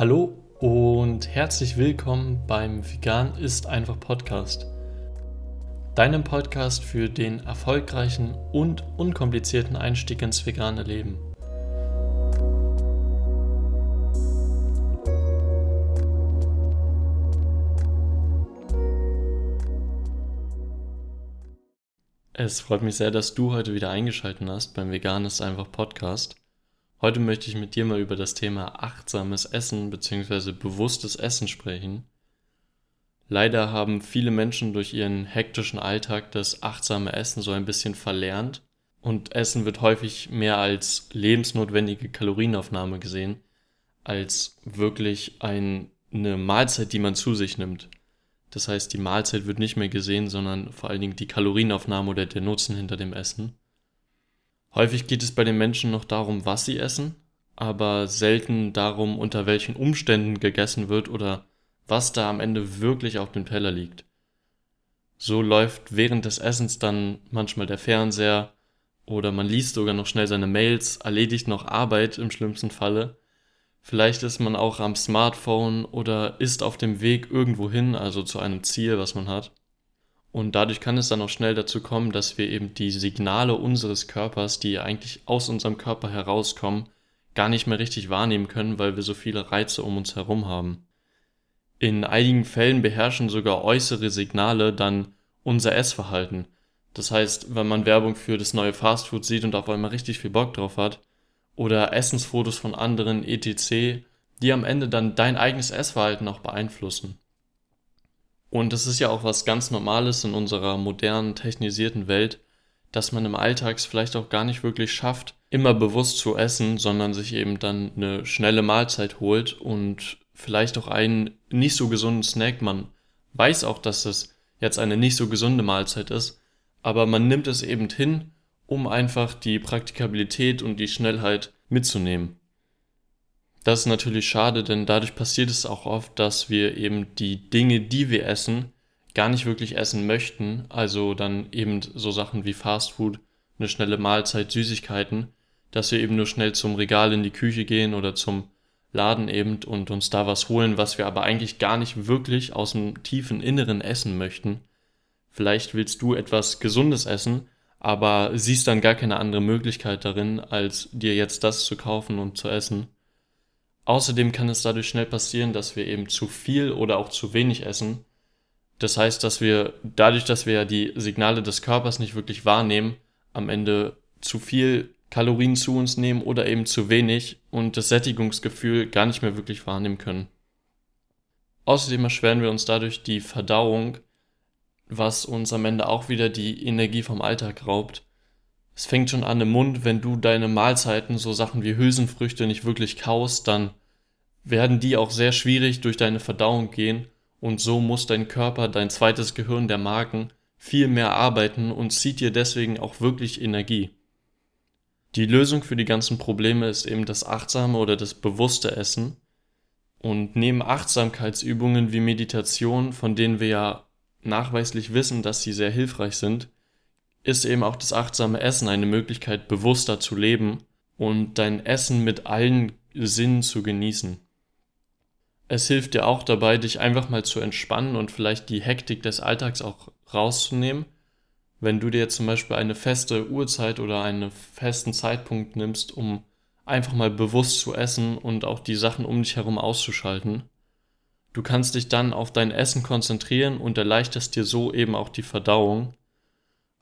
Hallo und herzlich willkommen beim Vegan ist einfach Podcast. Deinem Podcast für den erfolgreichen und unkomplizierten Einstieg ins vegane Leben. Es freut mich sehr, dass du heute wieder eingeschaltet hast beim Vegan ist einfach Podcast. Heute möchte ich mit dir mal über das Thema achtsames Essen bzw. bewusstes Essen sprechen. Leider haben viele Menschen durch ihren hektischen Alltag das achtsame Essen so ein bisschen verlernt und Essen wird häufig mehr als lebensnotwendige Kalorienaufnahme gesehen, als wirklich ein, eine Mahlzeit, die man zu sich nimmt. Das heißt, die Mahlzeit wird nicht mehr gesehen, sondern vor allen Dingen die Kalorienaufnahme oder der Nutzen hinter dem Essen. Häufig geht es bei den Menschen noch darum, was sie essen, aber selten darum, unter welchen Umständen gegessen wird oder was da am Ende wirklich auf dem Teller liegt. So läuft während des Essens dann manchmal der Fernseher oder man liest sogar noch schnell seine Mails, erledigt noch Arbeit im schlimmsten Falle. Vielleicht ist man auch am Smartphone oder ist auf dem Weg irgendwo hin, also zu einem Ziel, was man hat. Und dadurch kann es dann auch schnell dazu kommen, dass wir eben die Signale unseres Körpers, die eigentlich aus unserem Körper herauskommen, gar nicht mehr richtig wahrnehmen können, weil wir so viele Reize um uns herum haben. In einigen Fällen beherrschen sogar äußere Signale dann unser Essverhalten. Das heißt, wenn man Werbung für das neue Fastfood sieht und auf einmal richtig viel Bock drauf hat, oder Essensfotos von anderen etc., die am Ende dann dein eigenes Essverhalten auch beeinflussen. Und es ist ja auch was ganz Normales in unserer modernen, technisierten Welt, dass man im Alltags vielleicht auch gar nicht wirklich schafft, immer bewusst zu essen, sondern sich eben dann eine schnelle Mahlzeit holt und vielleicht auch einen nicht so gesunden Snack. Man weiß auch, dass es jetzt eine nicht so gesunde Mahlzeit ist, aber man nimmt es eben hin, um einfach die Praktikabilität und die Schnellheit mitzunehmen. Das ist natürlich schade, denn dadurch passiert es auch oft, dass wir eben die Dinge, die wir essen, gar nicht wirklich essen möchten. Also dann eben so Sachen wie Fastfood, eine schnelle Mahlzeit, Süßigkeiten, dass wir eben nur schnell zum Regal in die Küche gehen oder zum Laden eben und uns da was holen, was wir aber eigentlich gar nicht wirklich aus dem tiefen Inneren essen möchten. Vielleicht willst du etwas Gesundes essen, aber siehst dann gar keine andere Möglichkeit darin, als dir jetzt das zu kaufen und zu essen. Außerdem kann es dadurch schnell passieren, dass wir eben zu viel oder auch zu wenig essen. Das heißt, dass wir dadurch, dass wir ja die Signale des Körpers nicht wirklich wahrnehmen, am Ende zu viel Kalorien zu uns nehmen oder eben zu wenig und das Sättigungsgefühl gar nicht mehr wirklich wahrnehmen können. Außerdem erschweren wir uns dadurch die Verdauung, was uns am Ende auch wieder die Energie vom Alltag raubt es fängt schon an im Mund, wenn du deine Mahlzeiten, so Sachen wie Hülsenfrüchte nicht wirklich kaust, dann werden die auch sehr schwierig durch deine Verdauung gehen und so muss dein Körper, dein zweites Gehirn, der Magen, viel mehr arbeiten und zieht dir deswegen auch wirklich Energie. Die Lösung für die ganzen Probleme ist eben das achtsame oder das bewusste Essen. Und neben Achtsamkeitsübungen wie Meditation, von denen wir ja nachweislich wissen, dass sie sehr hilfreich sind, ist eben auch das achtsame Essen eine Möglichkeit, bewusster zu leben und dein Essen mit allen Sinnen zu genießen. Es hilft dir auch dabei, dich einfach mal zu entspannen und vielleicht die Hektik des Alltags auch rauszunehmen. Wenn du dir zum Beispiel eine feste Uhrzeit oder einen festen Zeitpunkt nimmst, um einfach mal bewusst zu essen und auch die Sachen um dich herum auszuschalten. Du kannst dich dann auf dein Essen konzentrieren und erleichterst dir so eben auch die Verdauung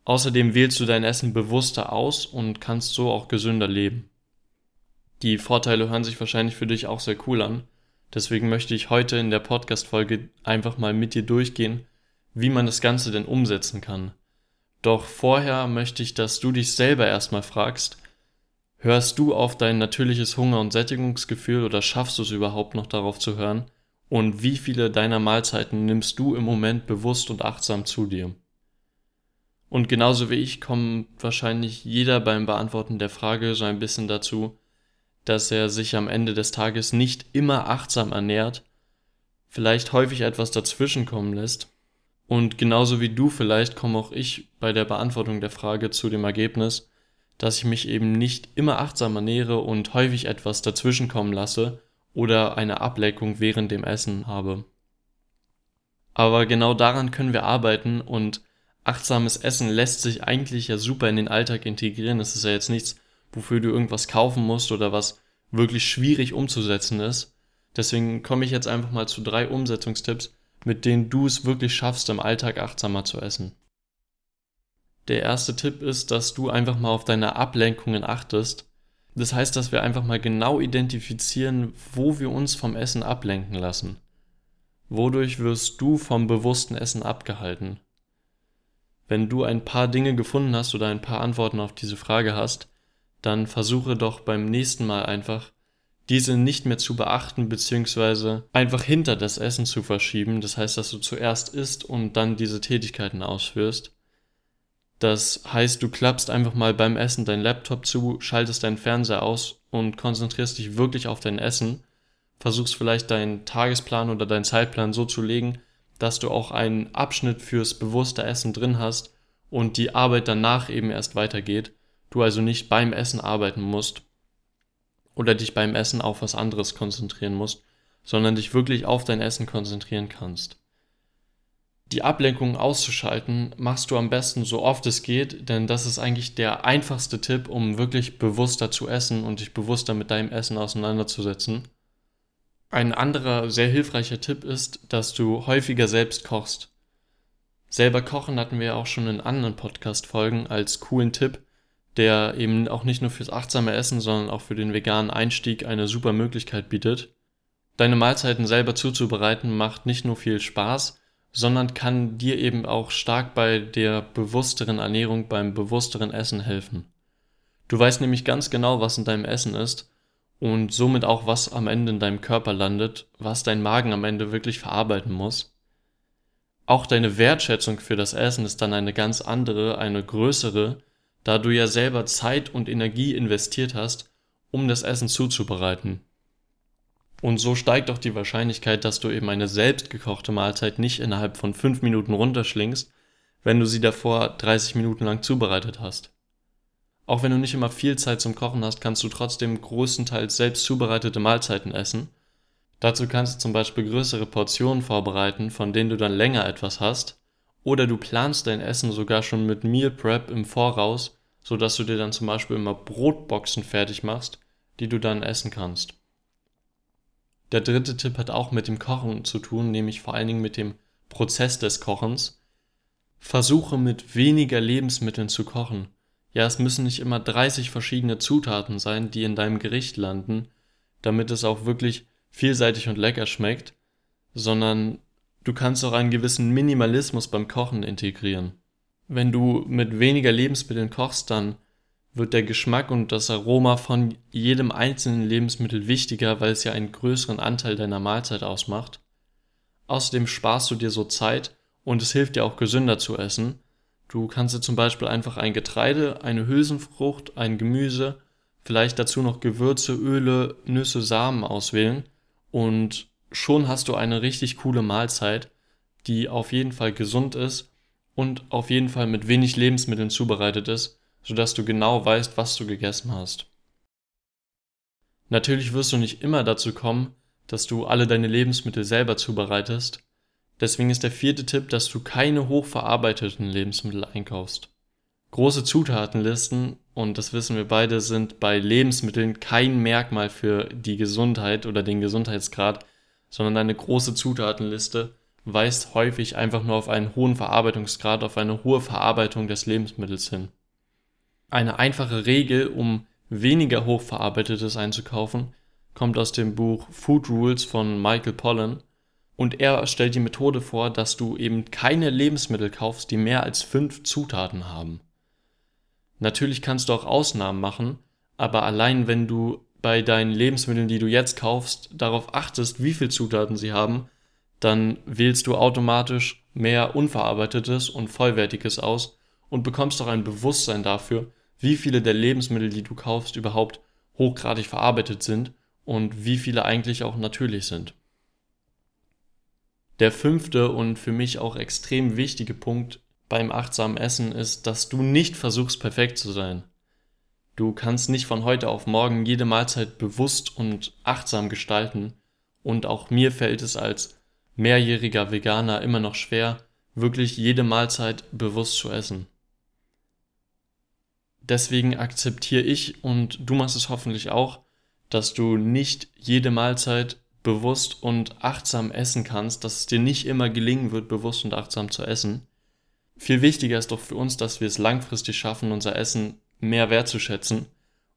Außerdem wählst du dein Essen bewusster aus und kannst so auch gesünder leben. Die Vorteile hören sich wahrscheinlich für dich auch sehr cool an. Deswegen möchte ich heute in der Podcast-Folge einfach mal mit dir durchgehen, wie man das Ganze denn umsetzen kann. Doch vorher möchte ich, dass du dich selber erstmal fragst, hörst du auf dein natürliches Hunger- und Sättigungsgefühl oder schaffst du es überhaupt noch darauf zu hören? Und wie viele deiner Mahlzeiten nimmst du im Moment bewusst und achtsam zu dir? Und genauso wie ich kommt wahrscheinlich jeder beim Beantworten der Frage so ein bisschen dazu, dass er sich am Ende des Tages nicht immer achtsam ernährt, vielleicht häufig etwas dazwischen kommen lässt. Und genauso wie du vielleicht komme auch ich bei der Beantwortung der Frage zu dem Ergebnis, dass ich mich eben nicht immer achtsam ernähre und häufig etwas dazwischen kommen lasse oder eine Ablenkung während dem Essen habe. Aber genau daran können wir arbeiten und achtsames Essen lässt sich eigentlich ja super in den Alltag integrieren. Es ist ja jetzt nichts, wofür du irgendwas kaufen musst oder was wirklich schwierig umzusetzen ist. Deswegen komme ich jetzt einfach mal zu drei Umsetzungstipps, mit denen du es wirklich schaffst, im Alltag achtsamer zu essen. Der erste Tipp ist, dass du einfach mal auf deine Ablenkungen achtest. Das heißt, dass wir einfach mal genau identifizieren, wo wir uns vom Essen ablenken lassen. Wodurch wirst du vom bewussten Essen abgehalten? Wenn du ein paar Dinge gefunden hast oder ein paar Antworten auf diese Frage hast, dann versuche doch beim nächsten Mal einfach, diese nicht mehr zu beachten, beziehungsweise einfach hinter das Essen zu verschieben. Das heißt, dass du zuerst isst und dann diese Tätigkeiten ausführst. Das heißt, du klappst einfach mal beim Essen deinen Laptop zu, schaltest deinen Fernseher aus und konzentrierst dich wirklich auf dein Essen. Versuchst vielleicht deinen Tagesplan oder deinen Zeitplan so zu legen, dass du auch einen Abschnitt fürs bewusste Essen drin hast und die Arbeit danach eben erst weitergeht. Du also nicht beim Essen arbeiten musst oder dich beim Essen auf was anderes konzentrieren musst, sondern dich wirklich auf dein Essen konzentrieren kannst. Die Ablenkung auszuschalten machst du am besten so oft es geht, denn das ist eigentlich der einfachste Tipp, um wirklich bewusster zu essen und dich bewusster mit deinem Essen auseinanderzusetzen. Ein anderer sehr hilfreicher Tipp ist, dass du häufiger selbst kochst. Selber kochen hatten wir auch schon in anderen Podcast-Folgen als coolen Tipp, der eben auch nicht nur fürs achtsame Essen, sondern auch für den veganen Einstieg eine super Möglichkeit bietet. Deine Mahlzeiten selber zuzubereiten macht nicht nur viel Spaß, sondern kann dir eben auch stark bei der bewussteren Ernährung, beim bewussteren Essen helfen. Du weißt nämlich ganz genau, was in deinem Essen ist und somit auch, was am Ende in deinem Körper landet, was dein Magen am Ende wirklich verarbeiten muss. Auch deine Wertschätzung für das Essen ist dann eine ganz andere, eine größere, da du ja selber Zeit und Energie investiert hast, um das Essen zuzubereiten. Und so steigt auch die Wahrscheinlichkeit, dass du eben eine selbstgekochte Mahlzeit nicht innerhalb von 5 Minuten runterschlingst, wenn du sie davor 30 Minuten lang zubereitet hast. Auch wenn du nicht immer viel Zeit zum Kochen hast, kannst du trotzdem größtenteils selbst zubereitete Mahlzeiten essen. Dazu kannst du zum Beispiel größere Portionen vorbereiten, von denen du dann länger etwas hast. Oder du planst dein Essen sogar schon mit Meal Prep im Voraus, sodass du dir dann zum Beispiel immer Brotboxen fertig machst, die du dann essen kannst. Der dritte Tipp hat auch mit dem Kochen zu tun, nämlich vor allen Dingen mit dem Prozess des Kochens. Versuche mit weniger Lebensmitteln zu kochen. Ja, es müssen nicht immer 30 verschiedene Zutaten sein, die in deinem Gericht landen, damit es auch wirklich vielseitig und lecker schmeckt, sondern du kannst auch einen gewissen Minimalismus beim Kochen integrieren. Wenn du mit weniger Lebensmitteln kochst, dann wird der Geschmack und das Aroma von jedem einzelnen Lebensmittel wichtiger, weil es ja einen größeren Anteil deiner Mahlzeit ausmacht. Außerdem sparst du dir so Zeit und es hilft dir auch gesünder zu essen, Du kannst dir zum Beispiel einfach ein Getreide, eine Hülsenfrucht, ein Gemüse, vielleicht dazu noch Gewürze, Öle, Nüsse, Samen auswählen und schon hast du eine richtig coole Mahlzeit, die auf jeden Fall gesund ist und auf jeden Fall mit wenig Lebensmitteln zubereitet ist, sodass du genau weißt, was du gegessen hast. Natürlich wirst du nicht immer dazu kommen, dass du alle deine Lebensmittel selber zubereitest, Deswegen ist der vierte Tipp, dass du keine hochverarbeiteten Lebensmittel einkaufst. Große Zutatenlisten, und das wissen wir beide, sind bei Lebensmitteln kein Merkmal für die Gesundheit oder den Gesundheitsgrad, sondern eine große Zutatenliste weist häufig einfach nur auf einen hohen Verarbeitungsgrad, auf eine hohe Verarbeitung des Lebensmittels hin. Eine einfache Regel, um weniger hochverarbeitetes einzukaufen, kommt aus dem Buch Food Rules von Michael Pollan und er stellt die Methode vor, dass du eben keine Lebensmittel kaufst, die mehr als fünf Zutaten haben. Natürlich kannst du auch Ausnahmen machen, aber allein wenn du bei deinen Lebensmitteln, die du jetzt kaufst, darauf achtest, wie viele Zutaten sie haben, dann wählst du automatisch mehr unverarbeitetes und vollwertiges aus und bekommst auch ein Bewusstsein dafür, wie viele der Lebensmittel, die du kaufst, überhaupt hochgradig verarbeitet sind und wie viele eigentlich auch natürlich sind. Der fünfte und für mich auch extrem wichtige Punkt beim achtsamen Essen ist, dass du nicht versuchst, perfekt zu sein. Du kannst nicht von heute auf morgen jede Mahlzeit bewusst und achtsam gestalten. Und auch mir fällt es als mehrjähriger Veganer immer noch schwer, wirklich jede Mahlzeit bewusst zu essen. Deswegen akzeptiere ich und du machst es hoffentlich auch, dass du nicht jede Mahlzeit bewusst und achtsam essen kannst, dass es dir nicht immer gelingen wird, bewusst und achtsam zu essen. Viel wichtiger ist doch für uns, dass wir es langfristig schaffen, unser Essen mehr wertzuschätzen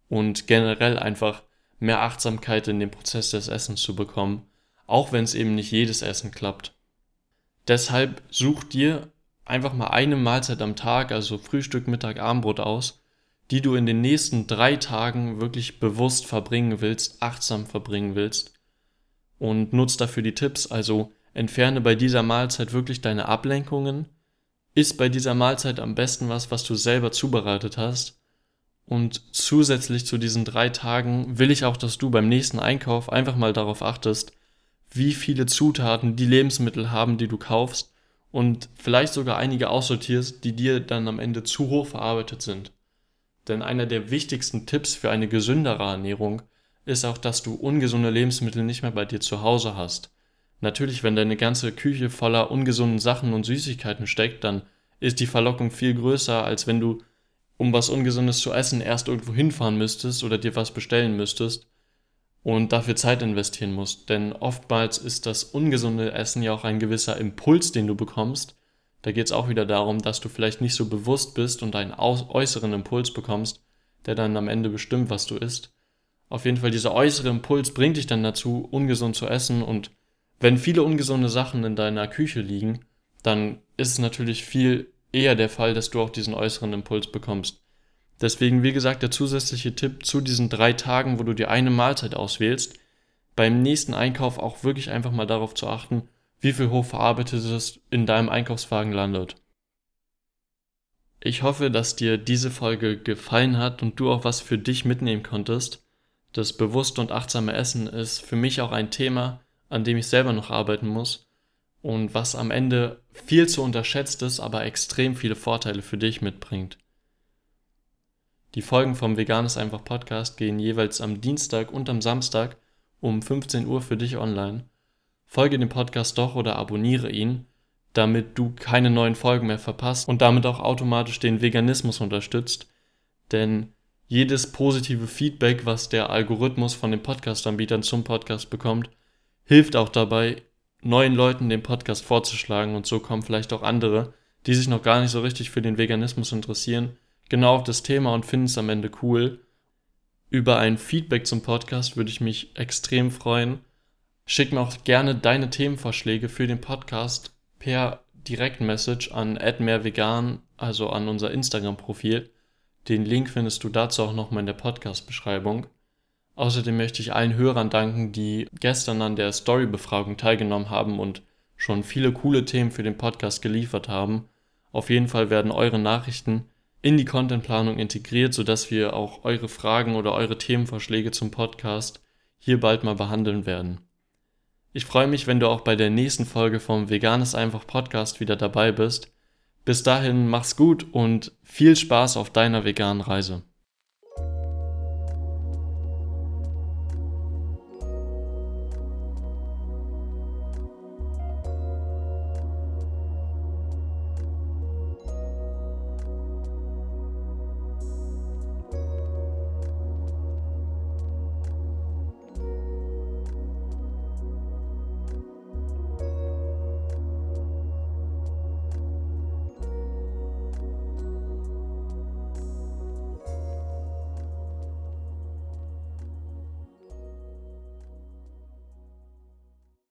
und generell einfach mehr Achtsamkeit in den Prozess des Essens zu bekommen, auch wenn es eben nicht jedes Essen klappt. Deshalb such dir einfach mal eine Mahlzeit am Tag, also Frühstück, Mittag, Abendbrot aus, die du in den nächsten drei Tagen wirklich bewusst verbringen willst, achtsam verbringen willst und nutz dafür die Tipps. Also entferne bei dieser Mahlzeit wirklich deine Ablenkungen, isst bei dieser Mahlzeit am besten was, was du selber zubereitet hast. Und zusätzlich zu diesen drei Tagen will ich auch, dass du beim nächsten Einkauf einfach mal darauf achtest, wie viele Zutaten die Lebensmittel haben, die du kaufst und vielleicht sogar einige aussortierst, die dir dann am Ende zu hoch verarbeitet sind. Denn einer der wichtigsten Tipps für eine gesündere Ernährung ist auch, dass du ungesunde Lebensmittel nicht mehr bei dir zu Hause hast. Natürlich, wenn deine ganze Küche voller ungesunden Sachen und Süßigkeiten steckt, dann ist die Verlockung viel größer, als wenn du, um was Ungesundes zu essen, erst irgendwo hinfahren müsstest oder dir was bestellen müsstest und dafür Zeit investieren musst. Denn oftmals ist das ungesunde Essen ja auch ein gewisser Impuls, den du bekommst, da geht es auch wieder darum, dass du vielleicht nicht so bewusst bist und einen äußeren Impuls bekommst, der dann am Ende bestimmt, was du isst. Auf jeden Fall, dieser äußere Impuls bringt dich dann dazu, ungesund zu essen. Und wenn viele ungesunde Sachen in deiner Küche liegen, dann ist es natürlich viel eher der Fall, dass du auch diesen äußeren Impuls bekommst. Deswegen, wie gesagt, der zusätzliche Tipp zu diesen drei Tagen, wo du dir eine Mahlzeit auswählst, beim nächsten Einkauf auch wirklich einfach mal darauf zu achten, wie viel hochverarbeitetes in deinem Einkaufswagen landet. Ich hoffe, dass dir diese Folge gefallen hat und du auch was für dich mitnehmen konntest. Das bewusste und achtsame Essen ist für mich auch ein Thema, an dem ich selber noch arbeiten muss und was am Ende viel zu unterschätzt ist, aber extrem viele Vorteile für dich mitbringt. Die Folgen vom Veganes einfach Podcast gehen jeweils am Dienstag und am Samstag um 15 Uhr für dich online folge dem Podcast doch oder abonniere ihn, damit du keine neuen Folgen mehr verpasst und damit auch automatisch den Veganismus unterstützt. Denn jedes positive Feedback, was der Algorithmus von den Podcast-Anbietern zum Podcast bekommt, hilft auch dabei, neuen Leuten den Podcast vorzuschlagen und so kommen vielleicht auch andere, die sich noch gar nicht so richtig für den Veganismus interessieren, genau auf das Thema und finden es am Ende cool. Über ein Feedback zum Podcast würde ich mich extrem freuen. Schick mir auch gerne deine Themenvorschläge für den Podcast per Direktmessage an @mehrvegan, also an unser Instagram-Profil. Den Link findest du dazu auch nochmal in der Podcast-Beschreibung. Außerdem möchte ich allen Hörern danken, die gestern an der Story-Befragung teilgenommen haben und schon viele coole Themen für den Podcast geliefert haben. Auf jeden Fall werden eure Nachrichten in die Contentplanung integriert, sodass wir auch eure Fragen oder eure Themenvorschläge zum Podcast hier bald mal behandeln werden. Ich freue mich, wenn du auch bei der nächsten Folge vom Veganes einfach Podcast wieder dabei bist. Bis dahin mach's gut und viel Spaß auf deiner veganen Reise.